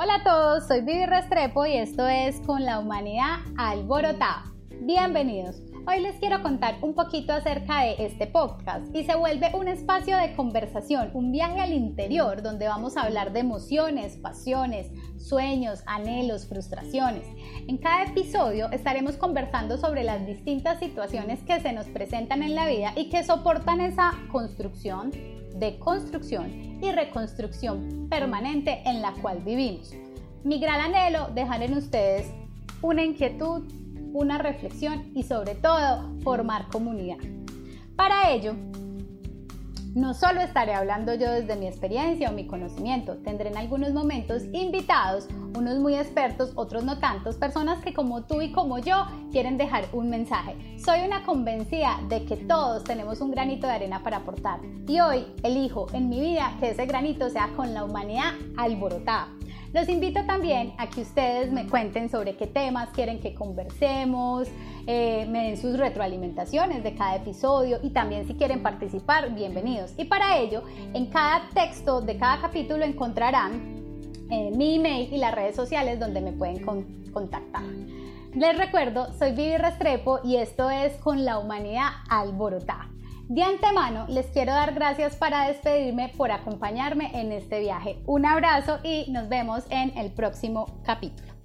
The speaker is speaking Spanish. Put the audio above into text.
Hola a todos, soy Vivi Restrepo y esto es Con la Humanidad Alborotada. Bienvenidos. Hoy les quiero contar un poquito acerca de este podcast y se vuelve un espacio de conversación, un viaje al interior donde vamos a hablar de emociones, pasiones, sueños, anhelos, frustraciones. En cada episodio estaremos conversando sobre las distintas situaciones que se nos presentan en la vida y que soportan esa construcción, de construcción y reconstrucción permanente en la cual vivimos. Mi gran anhelo dejar en ustedes una inquietud, una reflexión y sobre todo formar comunidad. Para ello, no solo estaré hablando yo desde mi experiencia o mi conocimiento, tendré en algunos momentos invitados, unos muy expertos, otros no tantos, personas que como tú y como yo quieren dejar un mensaje. Soy una convencida de que todos tenemos un granito de arena para aportar y hoy elijo en mi vida que ese granito sea con la humanidad alborotada. Los invito también a que ustedes me cuenten sobre qué temas quieren que conversemos, eh, me den sus retroalimentaciones de cada episodio y también si quieren participar, bienvenidos. Y para ello, en cada texto de cada capítulo encontrarán eh, mi email y las redes sociales donde me pueden contactar. Les recuerdo, soy Vivi Restrepo y esto es Con la Humanidad Alborotada. De antemano les quiero dar gracias para despedirme por acompañarme en este viaje. Un abrazo y nos vemos en el próximo capítulo.